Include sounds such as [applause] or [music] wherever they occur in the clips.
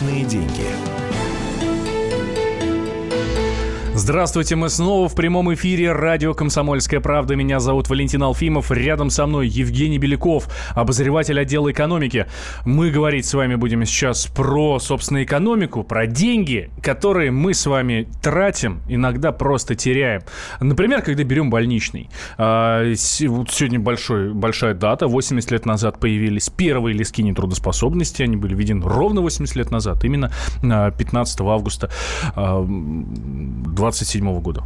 Личные деньги. Здравствуйте, мы снова в прямом эфире радио «Комсомольская правда». Меня зовут Валентин Алфимов. Рядом со мной Евгений Беляков, обозреватель отдела экономики. Мы говорить с вами будем сейчас про, собственно, экономику, про деньги, которые мы с вами тратим, иногда просто теряем. Например, когда берем больничный. А, сегодня большой, большая дата. 80 лет назад появились первые листки нетрудоспособности. Они были введены ровно 80 лет назад, именно 15 августа 20 27 года.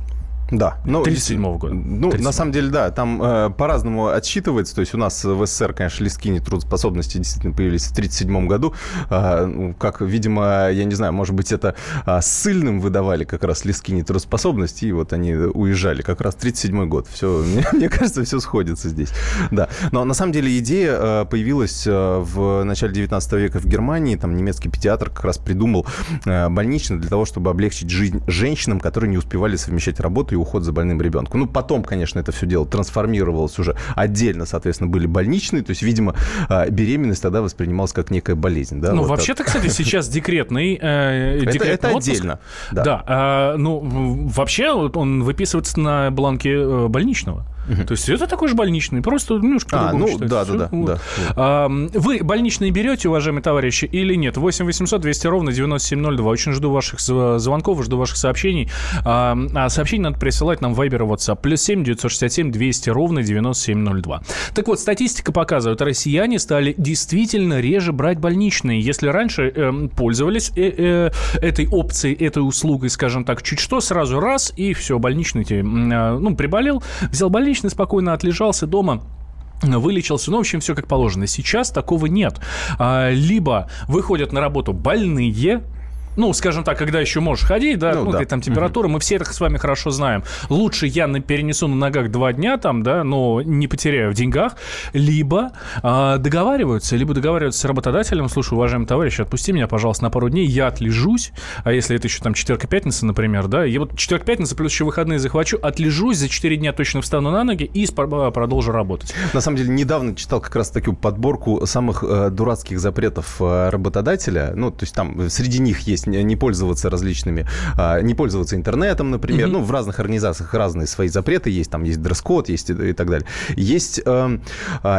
Да. Ну, 37 года. Ну, 37. на самом деле, да, там э, по-разному отсчитывается. То есть у нас в СССР, конечно, листки нетрудоспособности действительно появились в 37 году. Э, как, видимо, я не знаю, может быть, это э, ссыльным выдавали как раз листки нетрудоспособности, и вот они уезжали. Как раз 37 год. Все, [laughs] мне, мне кажется, все сходится здесь. Да. Но на самом деле идея э, появилась э, в начале 19 века в Германии. Там немецкий педиатр как раз придумал э, больничный для того, чтобы облегчить жизнь женщинам, которые не успевали совмещать работу и уход за больным ребенком. Ну, потом, конечно, это все дело трансформировалось уже отдельно, соответственно, были больничные, то есть, видимо, а, беременность тогда воспринималась как некая болезнь. Да? Ну, вот вообще-то, кстати, сейчас декретный, э, декретный это, это отдельно. Да, да э, ну, вообще он выписывается на бланке э, больничного. Угу. То есть это такой же больничный, просто немножко а, ну, да, да, да, вот. да. А, вы больничные берете, уважаемые товарищи, или нет? 8 800 200 ровно 9702. Очень жду ваших звонков, жду ваших сообщений. А, а сообщение надо присылать нам в Viber WhatsApp. Плюс 7 967 200 ровно 9702. Так вот, статистика показывает, россияне стали действительно реже брать больничные. Если раньше э, пользовались э, э, этой опцией, этой услугой, скажем так, чуть что, сразу раз, и все, больничный, э, ну, приболел, взял больничный, больничный, спокойно отлежался дома, вылечился, ну, в общем, все как положено. Сейчас такого нет. А, либо выходят на работу больные, ну, скажем так, когда еще можешь ходить, да, ну, ну да. там температура, угу. мы все это с вами хорошо знаем. Лучше я перенесу на ногах два дня там, да, но не потеряю в деньгах, либо э, договариваются, либо договариваются с работодателем, слушай, уважаемый товарищ, отпусти меня, пожалуйста, на пару дней, я отлежусь, а если это еще там четверка-пятница, например, да, я вот четверка-пятница плюс еще выходные захвачу, отлежусь, за четыре дня точно встану на ноги и а, продолжу работать. На самом деле, недавно читал как раз такую подборку самых э, дурацких запретов э, работодателя, ну, то есть там среди них есть есть не пользоваться различными, а, не пользоваться интернетом, например. Mm-hmm. Ну, в разных организациях разные свои запреты есть, там есть дресс-код, есть и, и так далее. Есть, э,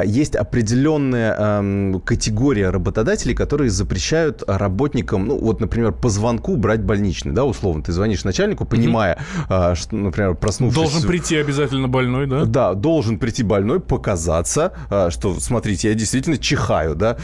есть определенная э, категория работодателей, которые запрещают работникам, ну, вот, например, по звонку брать больничный, да, условно. Ты звонишь начальнику, понимая, mm-hmm. что, например, проснувшись... Должен прийти обязательно больной, да? Да, должен прийти больной, показаться, что, смотрите, я действительно чихаю, да,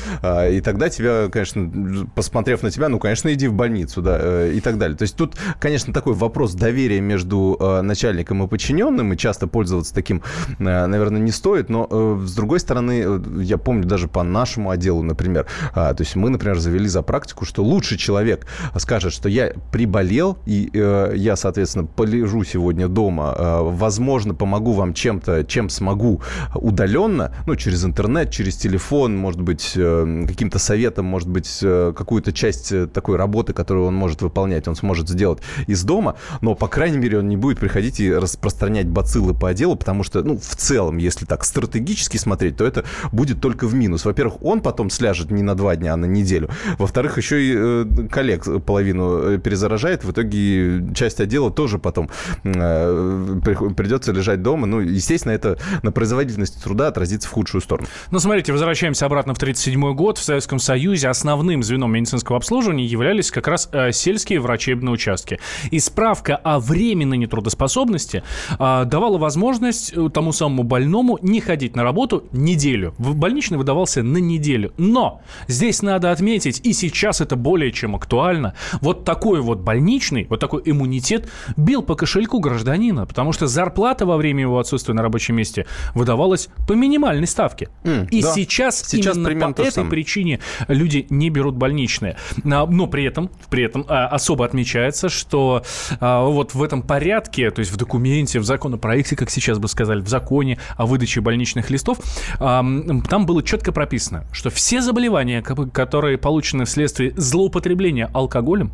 и тогда тебя, конечно, посмотрев на тебя, ну, конечно, иди в больницу больницу, да, э, и так далее. То есть тут, конечно, такой вопрос доверия между э, начальником и подчиненным, и часто пользоваться таким, э, наверное, не стоит, но с другой стороны, я помню даже по нашему отделу, например, то есть мы, например, завели за практику, что лучший человек скажет, что я приболел, и я, соответственно, полежу сегодня дома, возможно, помогу вам чем-то, чем смогу удаленно, ну, через интернет, через телефон, может быть, каким-то советом, может быть, какую-то часть такой работы, которую он может выполнять, он сможет сделать из дома, но, по крайней мере, он не будет приходить и распространять бациллы по отделу, потому что, ну, в целом, если так стратегически смотреть, то это будет только в минус. Во-первых, он потом сляжет не на два дня, а на неделю. Во-вторых, еще и э, коллег половину э, перезаражает. В итоге часть отдела тоже потом э, придется лежать дома. Ну, естественно, это на производительности труда отразится в худшую сторону. Ну, смотрите, возвращаемся обратно в 1937 год. В Советском Союзе основным звеном медицинского обслуживания являлись как раз э, сельские врачебные участки. И справка о временной нетрудоспособности э, давала возможность э, тому самому больному не ходить на работу неделю. Больничный выдавался на неделю. Но здесь надо отметить, и сейчас это более чем актуально, вот такой вот больничный, вот такой иммунитет бил по кошельку гражданина, потому что зарплата во время его отсутствия на рабочем месте выдавалась по минимальной ставке. Mm, и да. сейчас, сейчас именно по этой причине люди не берут больничные. А, но при этом при этом а, особо отмечается, что а, вот в этом порядке, то есть в документе, в законопроекте, как сейчас бы сказали, в законе о выдаче больничных листов, а, там было четко прописано, что все заболевания, которые получены вследствие злоупотребления алкоголем,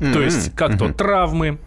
mm-hmm. то есть как то mm-hmm. травмы,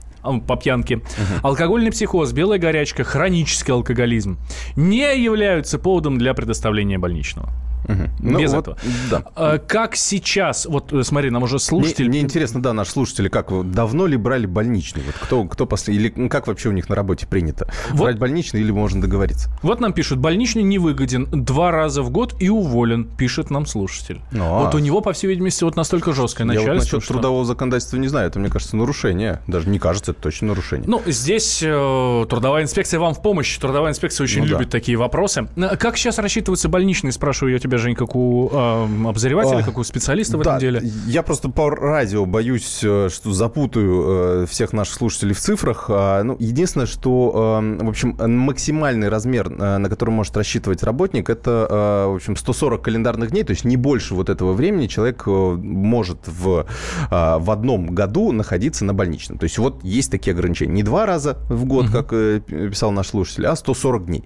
по пьянке, uh-huh. алкогольный психоз, белая горячка, хронический алкоголизм не являются поводом для предоставления больничного. Угу. Без вот, этого. Да. А, как сейчас, вот э, смотри, нам уже слушатели... Мне, мне интересно, да, наши слушатели, как, давно ли брали больничный? Вот кто, кто после... Или как вообще у них на работе принято? Вот. Брать больничный или можно договориться? Вот нам пишут, больничный невыгоден, два раза в год и уволен, пишет нам слушатель. Ну, а. Вот у него, по всей видимости, вот настолько жесткое начальство. Я вот насчет что... трудового законодательства не знаю, это, мне кажется, нарушение. Даже не кажется, это точно нарушение. Ну, здесь э, трудовая инспекция вам в помощь. Трудовая инспекция очень ну, любит да. такие вопросы. Э, как сейчас рассчитываются больничные, спрашиваю я тебя, Жень, как у э, обозревателя, а, как у специалиста в да, этом деле? Я просто по радио боюсь, э, что запутаю э, всех наших слушателей в цифрах. А, ну, единственное, что, э, в общем, максимальный размер, на который может рассчитывать работник, это, в общем, 140 календарных дней, то есть не больше вот этого времени человек может в, в одном году находиться на больничном. То есть вот есть такие ограничения. Не два раза в год, как писал наш слушатель, а 140 дней.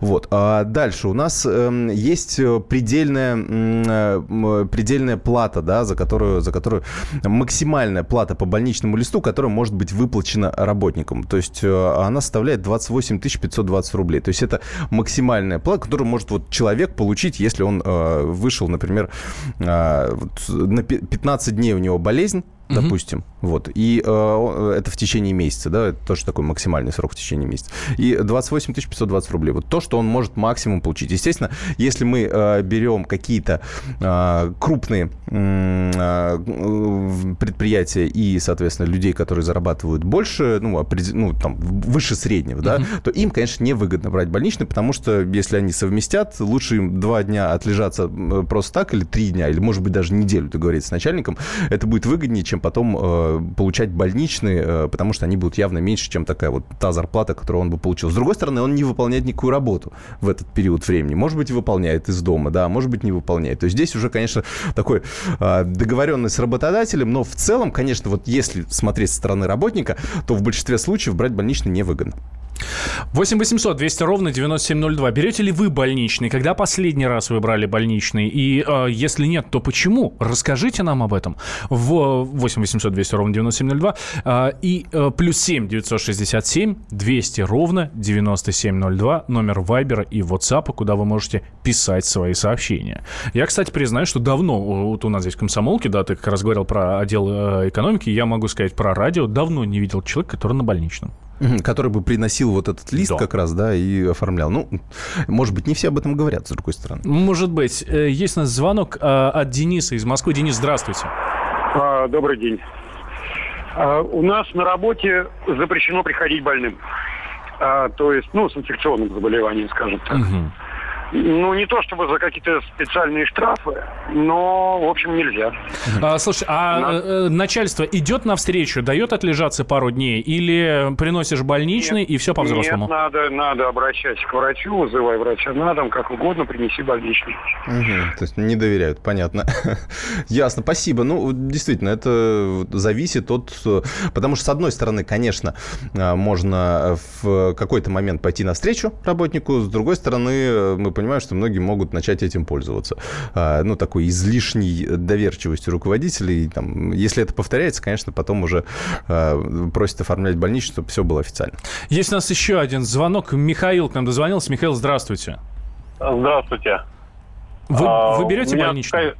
Вот. А дальше у нас эм, есть предельная, предельная плата, да, за которую, за которую максимальная плата по больничному листу, которая может быть выплачена работникам. То есть э, она составляет 28 520 рублей. То есть это максимальная плата, которую может вот человек получить, если он э, вышел, например, э, на 15 дней у него болезнь, угу. допустим. Вот. И э, это в течение месяца, да, это тоже такой максимальный срок в течение месяца. И 28 520 рублей. Вот то, что он может максимум получить. Естественно, если мы э, берем какие-то э, крупные э, предприятия и, соответственно, людей, которые зарабатывают больше, ну, опред... ну там, выше среднего, да, то им, конечно, невыгодно брать больничный, потому что если они совместят, лучше им два дня отлежаться просто так, или три дня, или, может быть, даже неделю договориться с начальником, это будет выгоднее, чем потом э, получать больничные, э, потому что они будут явно меньше, чем такая вот та зарплата, которую он бы получил. С другой стороны, он не выполняет никакую работу в этот период времени. Может быть, выполняет из дома, да, может быть, не выполняет. То есть здесь уже, конечно, такой э, договоренность с работодателем, но в целом, конечно, вот если смотреть со стороны работника, то в большинстве случаев брать больничный невыгодно. 8 800 200 ровно 9702. Берете ли вы больничный? Когда последний раз вы брали больничный? И э, если нет, то почему? Расскажите нам об этом. В 8 800 200 ровно 9702. Э, и э, плюс 7 967 200 ровно 9702. Номер Вайбера и WhatsApp, куда вы можете писать свои сообщения. Я, кстати, признаю, что давно, вот у нас здесь комсомолки, да, ты как раз говорил про отдел э, экономики, я могу сказать про радио, давно не видел человека, который на больничном. Который бы приносил вот этот лист да. как раз, да, и оформлял. Ну, может быть, не все об этом говорят, с другой стороны. Может быть. Э, есть у нас звонок э, от Дениса из Москвы. Денис, здравствуйте. А, добрый день. А, у нас на работе запрещено приходить больным. А, то есть, ну, с инфекционным заболеванием, скажем так. Угу. Ну, не то чтобы за какие-то специальные штрафы, но, в общем, нельзя. А, слушай, а На... Э, э, начальство идет навстречу, дает отлежаться пару дней, или приносишь больничный нет, и все по-взрослому? Нет, надо, надо обращаться к врачу, вызывай врача на дом, как угодно, принеси больничный. Угу, то есть не доверяют, понятно. [laughs] Ясно, спасибо. Ну, действительно, это зависит от... Потому что, с одной стороны, конечно, а, можно в какой-то момент пойти навстречу работнику, с другой стороны, мы понимаю, что многие могут начать этим пользоваться. А, ну, такой излишней доверчивостью руководителей. Там, если это повторяется, конечно, потом уже а, просят оформлять больничный, чтобы все было официально. Есть у нас еще один звонок. Михаил к нам дозвонился. Михаил, здравствуйте. Здравствуйте. Вы, а, вы берете больничный?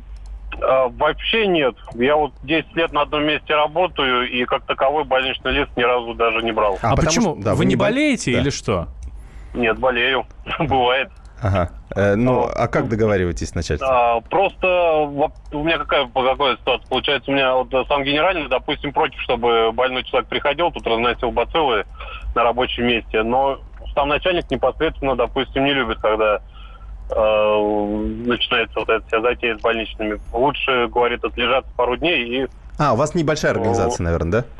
А, вообще нет. Я вот 10 лет на одном месте работаю, и как таковой больничный лист ни разу даже не брал. А, а почему? Что, да, вы, вы не болеете да. или что? Нет, болею. [laughs] Бывает. Ага. Э, ну, а как договариваетесь с начальством? А, просто у меня какая, по какой ситуация? Получается, у меня вот сам генеральный, допустим, против, чтобы больной человек приходил, тут разносил бациллы на рабочем месте, но сам начальник непосредственно, допустим, не любит, когда э, начинается вот эта вся затея с больничными. Лучше, говорит, отлежаться пару дней и... А, у вас небольшая организация, наверное, да?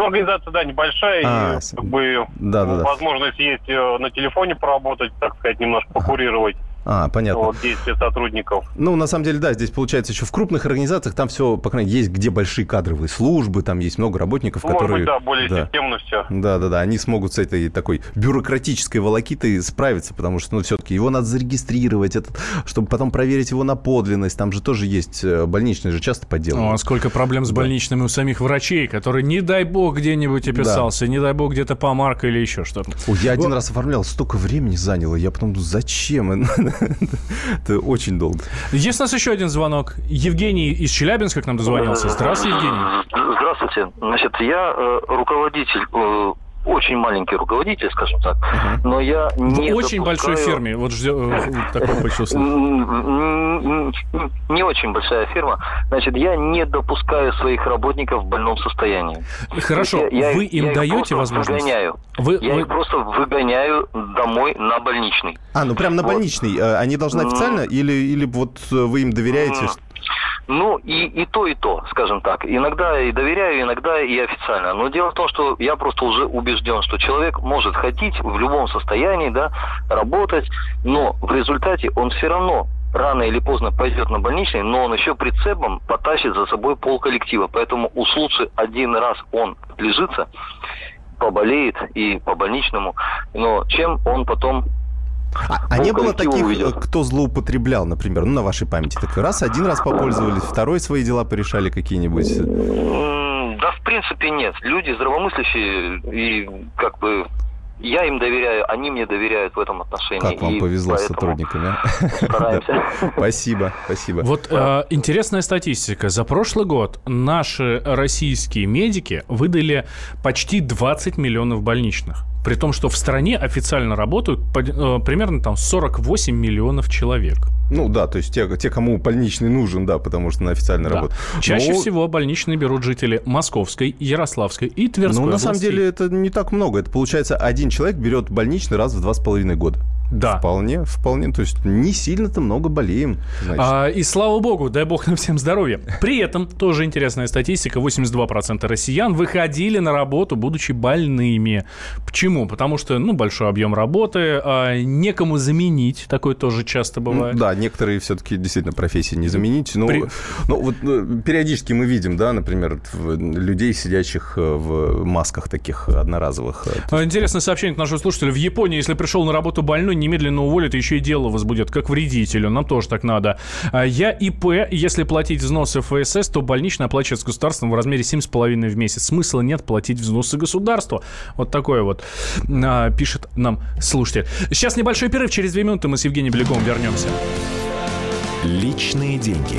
Ну, организация, да, небольшая, а, и как бы да, да, возможность да. есть э, на телефоне поработать, так сказать, немножко покурировать. А, понятно. Вот, действия сотрудников. Ну, на самом деле, да, здесь получается еще в крупных организациях там все, по крайней мере, есть где большие кадровые службы, там есть много работников, Может которые... Быть, да, более да. системно все. Да, да, да, они смогут с этой такой бюрократической волокитой справиться, потому что, ну, все-таки его надо зарегистрировать, этот, чтобы потом проверить его на подлинность, там же тоже есть э, больничные же часто подделывают. Ну, а сколько проблем с больничными да. у самих врачей, которые, не дай бог, где-нибудь описался, да. не дай бог, где-то помарка или еще что-то. Ой, я один раз оформлял, столько времени заняло, я потом думаю, зачем? [laughs] Это очень долго. Есть у нас еще один звонок. Евгений из Челябинска к нам дозвонился. Здравствуйте, Евгений. Здравствуйте. Значит, я э, руководитель э, очень маленький руководитель, скажем так, uh-huh. но я не В очень допускаю... большой фирме, вот ждем, [laughs] такой почувствовал. Не очень большая фирма. Значит, я не допускаю своих работников в больном состоянии. Хорошо, я, вы им я даете возможность? Выгоняю. Вы, я вы... их просто выгоняю домой на больничный. А, ну прям на вот. больничный. Э, они должны официально или, или вот вы им доверяете? Ну, и, и то, и то, скажем так. Иногда и доверяю, иногда и официально. Но дело в том, что я просто уже убежден, что человек может хотеть в любом состоянии, да, работать, но в результате он все равно рано или поздно пойдет на больничный, но он еще прицепом потащит за собой пол коллектива. Поэтому уж лучше один раз он лежится, поболеет и по больничному, но чем он потом а, а не было таких, увидят. кто злоупотреблял, например, ну, на вашей памяти? Так раз, один раз попользовались, второй свои дела порешали какие-нибудь? Да, в принципе, нет. Люди здравомыслящие и как бы я им доверяю, они мне доверяют в этом отношении. Как вам повезло с сотрудниками. Стараемся. [laughs] Спасибо, спасибо. Вот э, интересная статистика. За прошлый год наши российские медики выдали почти 20 миллионов больничных. При том, что в стране официально работают э, примерно там 48 миллионов человек. Ну да, то есть те, те, кому больничный нужен, да, потому что на официальной да. работе. Чаще Но... всего больничные берут жители Московской, Ярославской и Тверской Ну, на самом деле, это не так много. Это получается, один человек берет больничный раз в два с половиной года. Да. Вполне, вполне. То есть не сильно-то много болеем. А, и слава богу, дай бог нам всем здоровья. При этом, тоже интересная статистика, 82% россиян выходили на работу, будучи больными. Почему? Потому что, ну, большой объем работы, а, некому заменить, такое тоже часто бывает. Да, некоторые все-таки действительно профессии не заменить. Но, При... ну, вот ну, периодически мы видим, да, например, людей, сидящих э, в масках таких одноразовых. Интересное сообщение к нашему слушателю. В Японии, если пришел на работу больной, немедленно уволят, еще и дело возбудят, как вредителю. Нам тоже так надо. А, я ИП, если платить взносы ФСС, то больничный оплачивается государством в размере 7,5 в месяц. Смысла нет платить взносы государству. Вот такое вот а, пишет нам слушатель. Сейчас небольшой перерыв, через две минуты мы с Евгением Беляковым вернемся. Личные деньги.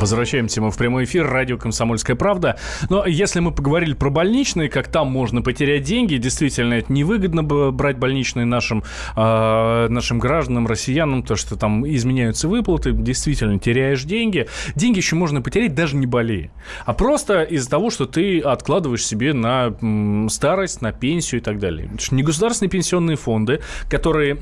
Возвращаемся мы в прямой эфир. Радио «Комсомольская правда». Но если мы поговорили про больничные, как там можно потерять деньги, действительно, это невыгодно брать больничные нашим, э, нашим гражданам, россиянам, то, что там изменяются выплаты, действительно, теряешь деньги. Деньги еще можно потерять, даже не болея. А просто из-за того, что ты откладываешь себе на старость, на пенсию и так далее. Не государственные пенсионные фонды, которые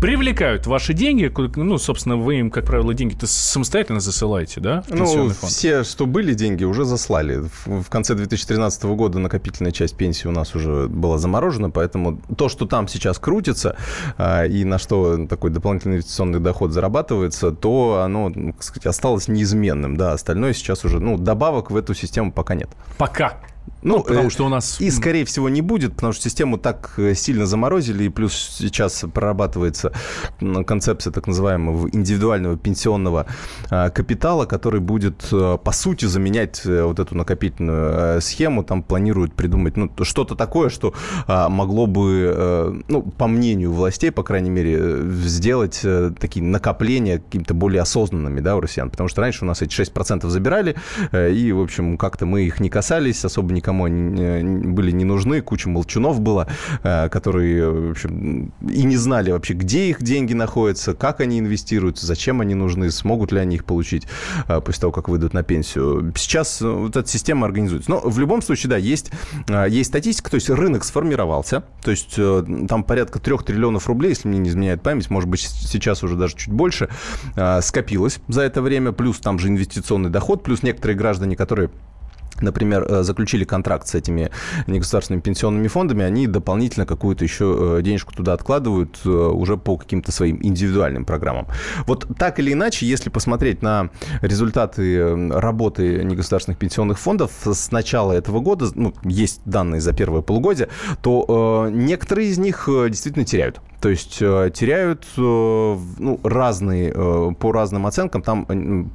привлекают ваши деньги, ну, собственно, вы им, как правило, деньги-то самостоятельно засылаете, да? Ну, все, что были деньги, уже заслали. В, в конце 2013 года накопительная часть пенсии у нас уже была заморожена, поэтому то, что там сейчас крутится, а, и на что такой дополнительный инвестиционный доход зарабатывается, то оно, так сказать, осталось неизменным, да, остальное сейчас уже, ну, добавок в эту систему пока нет. Пока. Ну, ну, потому э, что у нас... И, скорее всего, не будет, потому что систему так э, сильно заморозили, и плюс сейчас прорабатывается концепция так называемого индивидуального пенсионного а, капитала, который будет, э, по сути, заменять вот эту накопительную схему. Там планируют придумать ну, что-то такое, что а, могло бы, ну, по мнению властей, по крайней мере, сделать такие накопления какими-то более осознанными, да, у россиян. Потому что раньше у нас эти 6% забирали, и, в общем, как-то мы их не касались, особо никому они э, были не нужны, куча молчунов было, э, которые в общем, и не знали вообще, где их деньги находятся, как они инвестируются, зачем они нужны, смогут ли они их получить э, после того, как выйдут на пенсию. Сейчас вот эта система организуется. Но в любом случае, да, есть, есть статистика, то есть рынок сформировался, то есть там порядка трех триллионов рублей, если мне не изменяет память, может быть, сейчас уже даже чуть больше, скопилось за это время, плюс там же инвестиционный доход, плюс некоторые граждане, которые например, э, заключили контракт с этими негосударственными пенсионными фондами, они дополнительно какую-то еще э, денежку туда откладывают э, уже по каким-то своим индивидуальным программам. Вот так или иначе, если посмотреть на результаты работы негосударственных пенсионных фондов с начала этого года, ну, есть данные за первое полугодие, то некоторые из них действительно теряют. То есть э, теряют э, ну, разные, э, по разным оценкам, там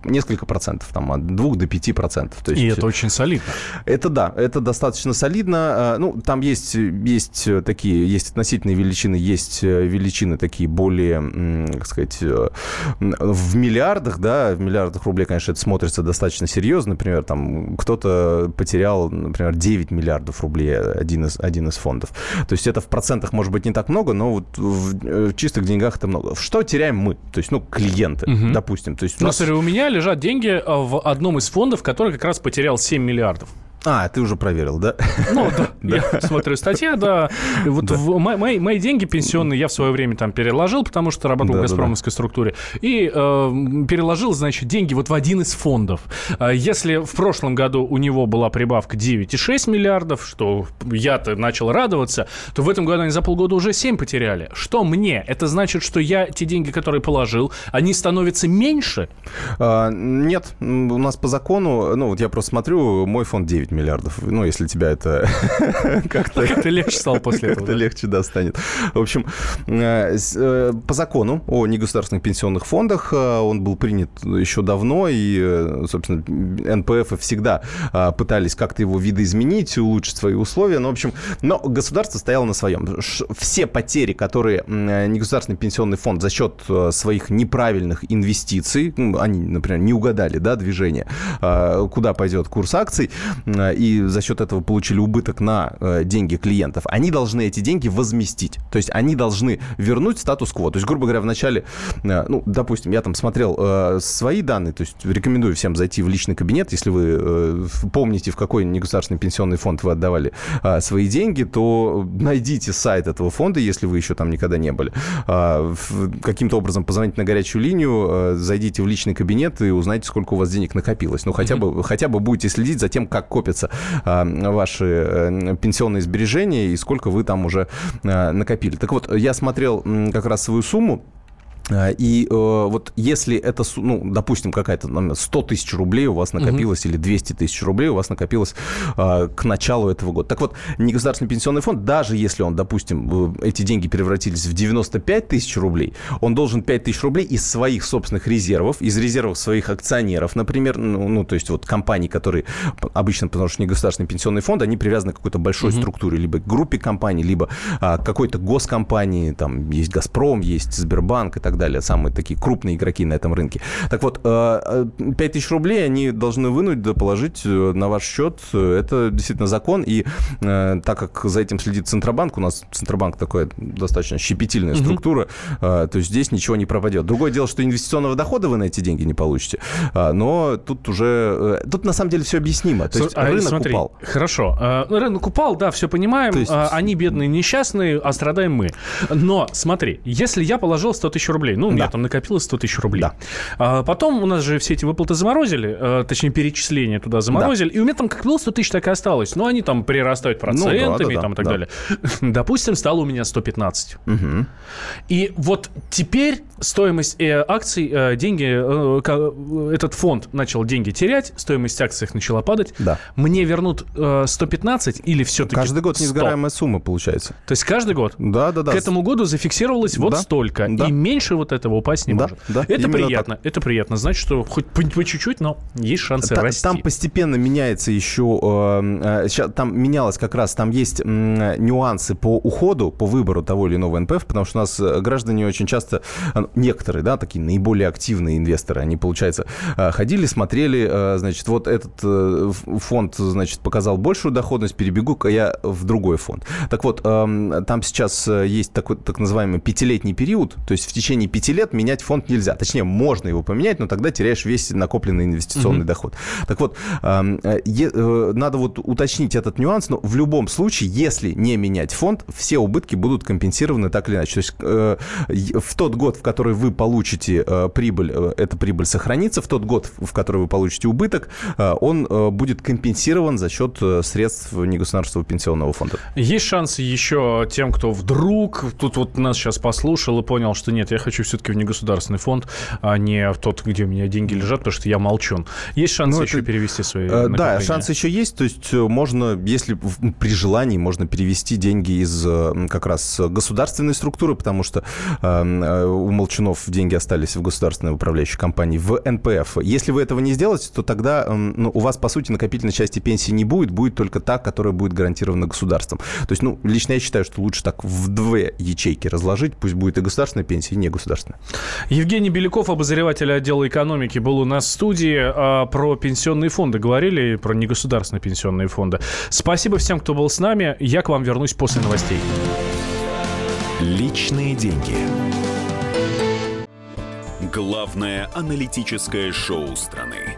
несколько процентов, там от 2 до 5 процентов. То есть, И это очень солидно. Это да, это достаточно солидно. Ну, там есть, есть такие, есть относительные величины, есть величины такие более, как сказать, в миллиардах, да, в миллиардах рублей, конечно, это смотрится достаточно серьезно. Например, там кто-то потерял, например, 9 миллиардов рублей один из, один из фондов. То есть это в процентах может быть не так много, но вот в, в чистых деньгах это много. Что теряем мы? То есть, ну, клиенты, угу. допустим. То есть у, нас... ну, смотри, у меня лежат деньги э, в одном из фондов, который как раз потерял 7 миллиардов. А, ты уже проверил, да? Ну, да. [laughs] Я смотрю статья, да. Вот да. В, мои, мои деньги пенсионные я в свое время там переложил, потому что работал да, в «Газпромовской» да, да. структуре. И э, переложил, значит, деньги вот в один из фондов. А если в прошлом году у него была прибавка 9,6 миллиардов, что я-то начал радоваться, то в этом году они за полгода уже 7 потеряли. Что мне? Это значит, что я те деньги, которые положил, они становятся меньше? А, нет. У нас по закону, ну вот я просто смотрю, мой фонд 9 9 миллиардов. Ну, если тебя это [laughs] как-то... Как-то легче стало [laughs] после этого. Как-то легче, да, станет. В общем, э, э, по закону о негосударственных пенсионных фондах э, он был принят еще давно, и, собственно, НПФ всегда пытались как-то его видоизменить, улучшить свои условия. Но, в общем, но государство стояло на своем. Все потери, которые негосударственный пенсионный фонд за счет своих неправильных инвестиций, ну, они, например, не угадали, да, движение, куда пойдет курс акций, и за счет этого получили убыток на э, деньги клиентов, они должны эти деньги возместить. То есть они должны вернуть статус-кво. То есть, грубо говоря, в начале, э, ну, допустим, я там смотрел свои данные, то есть рекомендую всем зайти в личный кабинет, если вы помните, в какой негосударственный пенсионный фонд вы отдавали свои деньги, то найдите сайт этого фонда, если вы еще там никогда не были. Каким-то образом позвоните на горячую линию, зайдите в личный кабинет и узнайте, сколько у вас денег накопилось. Ну, хотя бы, хотя бы будете следить за тем, как копится копятся а, ваши э, пенсионные сбережения и сколько вы там уже э, накопили. Так вот, я смотрел как раз свою сумму, и э, вот если это, ну, допустим, какая-то 100 тысяч рублей у вас накопилось, угу. или 200 тысяч рублей у вас накопилось э, к началу этого года. Так вот, негосударственный пенсионный фонд, даже если он, допустим, эти деньги превратились в 95 тысяч рублей, он должен 5 тысяч рублей из своих собственных резервов, из резервов своих акционеров, например, ну, ну то есть вот компаний, которые обычно, потому что негосударственный пенсионный фонд, они привязаны к какой-то большой угу. структуре, либо к группе компаний, либо а, какой-то госкомпании, там есть «Газпром», есть Сбербанк и так далее далее, самые такие крупные игроки на этом рынке. Так вот, 5000 э, рублей они должны вынуть, да положить э, на ваш счет. Это действительно закон, и э, так как за этим следит Центробанк, у нас Центробанк такая достаточно щепетильная угу. структура, то есть здесь ничего не пропадет. Другое дело, что инвестиционного дохода вы на эти деньги не получите, но тут уже... Тут на самом деле все объяснимо. То есть а, рынок смотри, упал. Хорошо. Рынок упал, да, все понимаем. есть... Они бедные, несчастные, а страдаем мы. Но смотри, если я положил 100 тысяч рублей, рублей. Ну, у меня да. там накопилось 100 тысяч рублей. Да. А потом у нас же все эти выплаты заморозили, э, точнее, перечисления туда заморозили, да. и у меня там как было 100 тысяч, так и осталось. Но они там прирастают процентами ну, да, да, там, и так да. далее. [laughs] Допустим, стало у меня 115. Угу. И вот теперь стоимость э, акций, э, деньги, э, этот фонд начал деньги терять, стоимость акций их начала падать. Да. Мне вернут э, 115 или все-таки Каждый год 100? несгораемая сумма получается. То есть каждый год? Да, да, да. К этому году зафиксировалось вот да, столько. Да. И меньше вот этого упасть не да, может. Да, это приятно. Так. Это приятно. Значит, что хоть по, по чуть-чуть, но есть шансы Та, расти. Там постепенно меняется еще... Э, э, там менялось как раз, там есть э, нюансы по уходу, по выбору того или иного НПФ, потому что у нас э, граждане очень часто, э, некоторые, да, такие наиболее активные инвесторы, они, получается, э, ходили, смотрели, значит, вот этот фонд, значит, показал большую доходность, перебегу-ка я в другой фонд. Так вот, э, там сейчас есть такой так называемый пятилетний период, то есть в течение течение пяти лет менять фонд нельзя. Точнее, можно его поменять, но тогда теряешь весь накопленный инвестиционный mm-hmm. доход. Так вот, э, э, надо вот уточнить этот нюанс, но в любом случае, если не менять фонд, все убытки будут компенсированы так или иначе. То есть э, в тот год, в который вы получите прибыль, эта прибыль сохранится, в тот год, в который вы получите убыток, он будет компенсирован за счет средств негосударственного пенсионного фонда. Есть шансы еще тем, кто вдруг тут вот нас сейчас послушал и понял, что нет, я хочу все-таки в негосударственный фонд, а не в тот, где у меня деньги лежат, потому что я молчун. Есть шансы ну, еще это... перевести свои э, Да, шансы еще есть. То есть э, можно, если при желании, можно перевести деньги из как раз государственной структуры, потому что э, у молчунов деньги остались в государственной управляющей компании, в НПФ. Если вы этого не сделаете, то тогда ну, у вас, по сути, накопительной части пенсии не будет, будет только та, которая будет гарантирована государством. То есть, ну, лично я считаю, что лучше так в две ячейки разложить, пусть будет и государственная пенсия, и не государственная. Евгений Беляков, обозреватель отдела экономики, был у нас в студии. А, про пенсионные фонды говорили, про негосударственные пенсионные фонды. Спасибо всем, кто был с нами. Я к вам вернусь после новостей. Личные деньги. Главное аналитическое шоу страны.